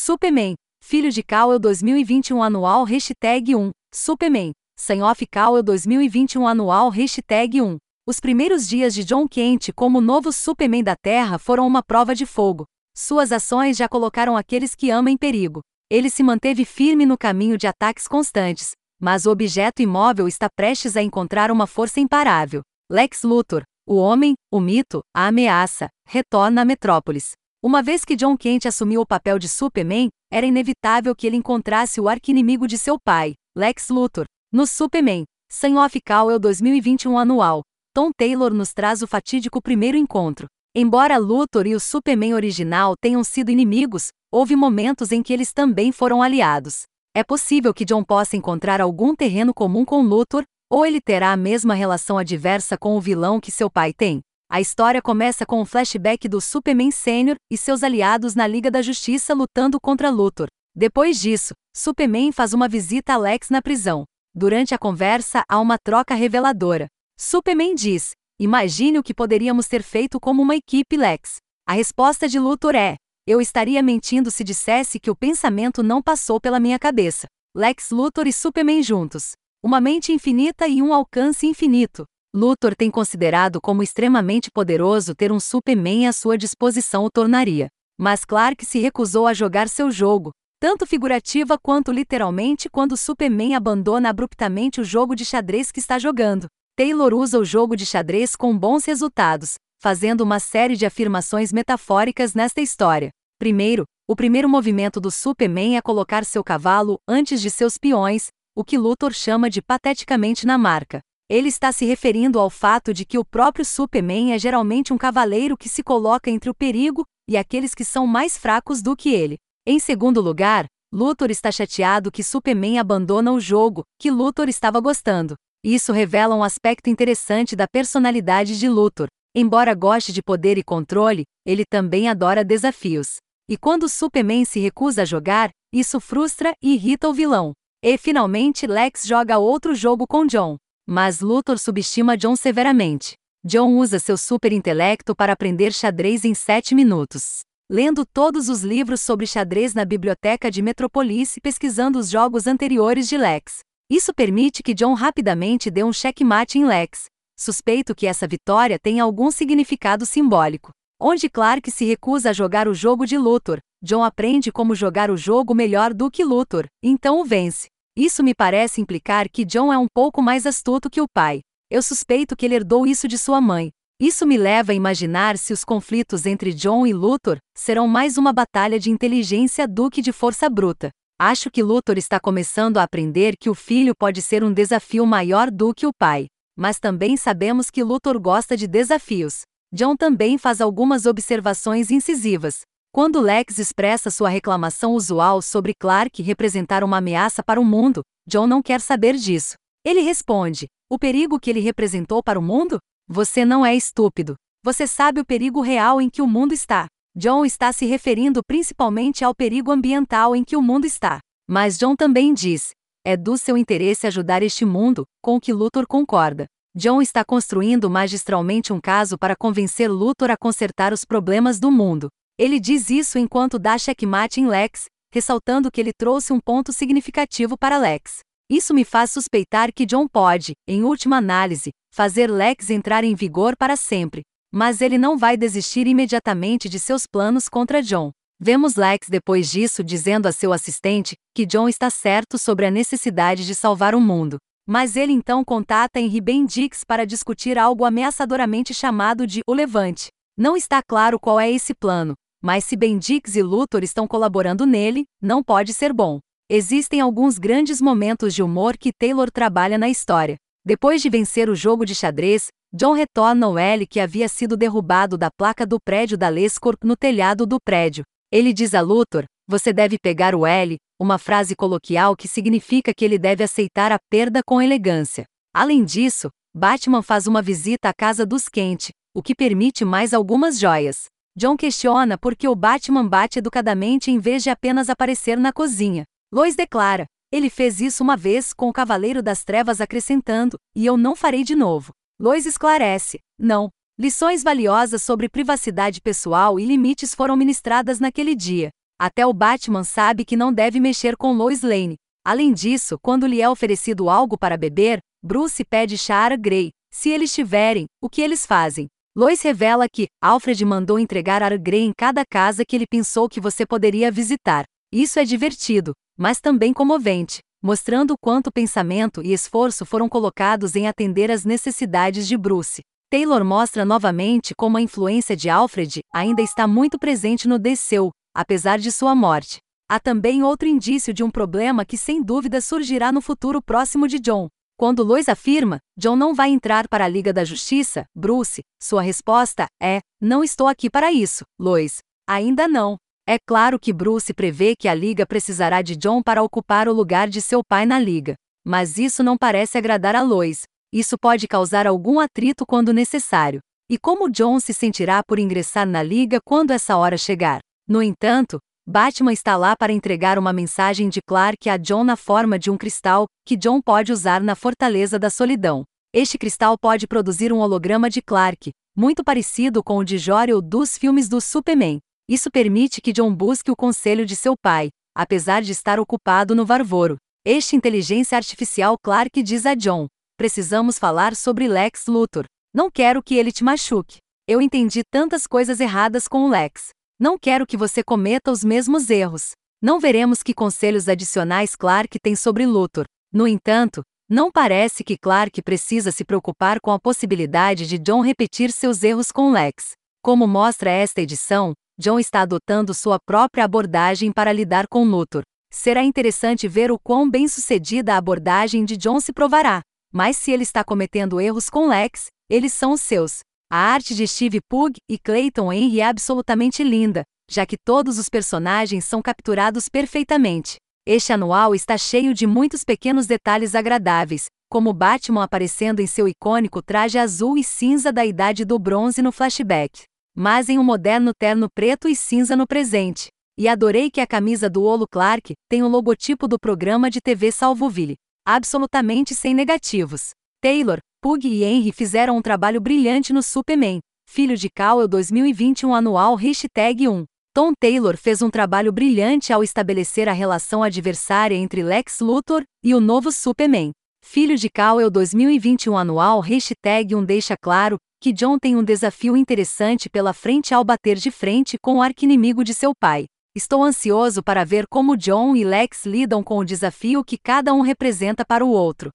Superman, Filho de Cowell 2021 Anual Hashtag 1, Superman, Son of Cowell 2021 Anual Hashtag 1. Os primeiros dias de John Kent como novo Superman da Terra foram uma prova de fogo. Suas ações já colocaram aqueles que ama em perigo. Ele se manteve firme no caminho de ataques constantes, mas o objeto imóvel está prestes a encontrar uma força imparável. Lex Luthor, o homem, o mito, a ameaça, retorna a Metrópolis. Uma vez que John Kent assumiu o papel de Superman, era inevitável que ele encontrasse o arquinimigo de seu pai, Lex Luthor. No Superman, Son of Cowell 2021 anual, Tom Taylor nos traz o fatídico primeiro encontro. Embora Luthor e o Superman original tenham sido inimigos, houve momentos em que eles também foram aliados. É possível que John possa encontrar algum terreno comum com Luthor, ou ele terá a mesma relação adversa com o vilão que seu pai tem. A história começa com um flashback do Superman Sênior e seus aliados na Liga da Justiça lutando contra Luthor. Depois disso, Superman faz uma visita a Lex na prisão. Durante a conversa, há uma troca reveladora. Superman diz: Imagine o que poderíamos ter feito como uma equipe Lex. A resposta de Luthor é: Eu estaria mentindo se dissesse que o pensamento não passou pela minha cabeça. Lex Luthor e Superman juntos. Uma mente infinita e um alcance infinito. Luthor tem considerado como extremamente poderoso ter um Superman à sua disposição o tornaria. Mas Clark se recusou a jogar seu jogo, tanto figurativa quanto literalmente quando Superman abandona abruptamente o jogo de xadrez que está jogando. Taylor usa o jogo de xadrez com bons resultados, fazendo uma série de afirmações metafóricas nesta história. Primeiro, o primeiro movimento do Superman é colocar seu cavalo antes de seus peões, o que Luthor chama de pateticamente na marca. Ele está se referindo ao fato de que o próprio Superman é geralmente um cavaleiro que se coloca entre o perigo e aqueles que são mais fracos do que ele. Em segundo lugar, Luthor está chateado que Superman abandona o jogo, que Luthor estava gostando. Isso revela um aspecto interessante da personalidade de Luthor. Embora goste de poder e controle, ele também adora desafios. E quando Superman se recusa a jogar, isso frustra e irrita o vilão. E finalmente Lex joga outro jogo com John. Mas Luthor subestima John severamente. John usa seu super intelecto para aprender xadrez em sete minutos. Lendo todos os livros sobre xadrez na biblioteca de Metropolis e pesquisando os jogos anteriores de Lex. Isso permite que John rapidamente dê um checkmate em Lex. Suspeito que essa vitória tenha algum significado simbólico. Onde Clark se recusa a jogar o jogo de Luthor, John aprende como jogar o jogo melhor do que Luthor, então o vence. Isso me parece implicar que John é um pouco mais astuto que o pai. Eu suspeito que ele herdou isso de sua mãe. Isso me leva a imaginar se os conflitos entre John e Luthor serão mais uma batalha de inteligência do que de força bruta. Acho que Luthor está começando a aprender que o filho pode ser um desafio maior do que o pai. Mas também sabemos que Luthor gosta de desafios. John também faz algumas observações incisivas. Quando Lex expressa sua reclamação usual sobre Clark representar uma ameaça para o mundo, John não quer saber disso. Ele responde: O perigo que ele representou para o mundo? Você não é estúpido. Você sabe o perigo real em que o mundo está. John está se referindo principalmente ao perigo ambiental em que o mundo está. Mas John também diz: é do seu interesse ajudar este mundo, com o que Luthor concorda. John está construindo magistralmente um caso para convencer Luthor a consertar os problemas do mundo. Ele diz isso enquanto dá checkmate em Lex, ressaltando que ele trouxe um ponto significativo para Lex. Isso me faz suspeitar que John pode, em última análise, fazer Lex entrar em vigor para sempre. Mas ele não vai desistir imediatamente de seus planos contra John. Vemos Lex depois disso dizendo a seu assistente que John está certo sobre a necessidade de salvar o mundo. Mas ele então contata Henry Bendix para discutir algo ameaçadoramente chamado de O Levante. Não está claro qual é esse plano, mas se Bendix e Luthor estão colaborando nele, não pode ser bom. Existem alguns grandes momentos de humor que Taylor trabalha na história. Depois de vencer o jogo de xadrez, John retorna ao L que havia sido derrubado da placa do prédio da Lescorp no telhado do prédio. Ele diz a Luthor: Você deve pegar o L, uma frase coloquial que significa que ele deve aceitar a perda com elegância. Além disso, Batman faz uma visita à casa dos Kent, o que permite mais algumas joias. John questiona por que o Batman bate educadamente em vez de apenas aparecer na cozinha. Lois declara: Ele fez isso uma vez com o Cavaleiro das Trevas acrescentando, e eu não farei de novo. Lois esclarece: Não. Lições valiosas sobre privacidade pessoal e limites foram ministradas naquele dia. Até o Batman sabe que não deve mexer com Lois Lane. Além disso, quando lhe é oferecido algo para beber, Bruce pede chá Grey. Se eles tiverem, o que eles fazem? Lois revela que Alfred mandou entregar Ar Grey em cada casa que ele pensou que você poderia visitar. Isso é divertido, mas também comovente, mostrando o quanto pensamento e esforço foram colocados em atender às necessidades de Bruce. Taylor mostra novamente como a influência de Alfred ainda está muito presente no DCU, apesar de sua morte. Há também outro indício de um problema que sem dúvida surgirá no futuro próximo de John. Quando Lois afirma, John não vai entrar para a Liga da Justiça, Bruce, sua resposta é: Não estou aqui para isso, Lois. Ainda não. É claro que Bruce prevê que a Liga precisará de John para ocupar o lugar de seu pai na Liga. Mas isso não parece agradar a Lois, isso pode causar algum atrito quando necessário. E como John se sentirá por ingressar na liga quando essa hora chegar? No entanto, Batman está lá para entregar uma mensagem de Clark a John na forma de um cristal, que John pode usar na Fortaleza da Solidão. Este cristal pode produzir um holograma de Clark, muito parecido com o de Jor-El dos filmes do Superman. Isso permite que John busque o conselho de seu pai, apesar de estar ocupado no Varvoro. Este inteligência artificial Clark diz a John: precisamos falar sobre Lex Luthor. Não quero que ele te machuque. Eu entendi tantas coisas erradas com o Lex. Não quero que você cometa os mesmos erros. Não veremos que conselhos adicionais Clark tem sobre Luthor. No entanto, não parece que Clark precisa se preocupar com a possibilidade de John repetir seus erros com Lex. Como mostra esta edição, John está adotando sua própria abordagem para lidar com Luthor. Será interessante ver o quão bem-sucedida a abordagem de John se provará. Mas se ele está cometendo erros com Lex, eles são os seus. A arte de Steve Pugh e Clayton Henry é absolutamente linda, já que todos os personagens são capturados perfeitamente. Este anual está cheio de muitos pequenos detalhes agradáveis, como Batman aparecendo em seu icônico traje azul e cinza da Idade do Bronze no flashback, mas em um moderno terno preto e cinza no presente. E adorei que a camisa do Olo Clark tem o logotipo do programa de TV Salvoville absolutamente sem negativos. Taylor, Pug e Henry fizeram um trabalho brilhante no Superman, Filho de Cowell 2021 anual hashtag 1. Tom Taylor fez um trabalho brilhante ao estabelecer a relação adversária entre Lex Luthor e o novo Superman. Filho de Cowell 2021 anual hashtag 1 deixa claro que John tem um desafio interessante pela frente ao bater de frente com o arquinimigo de seu pai. Estou ansioso para ver como John e Lex lidam com o desafio que cada um representa para o outro.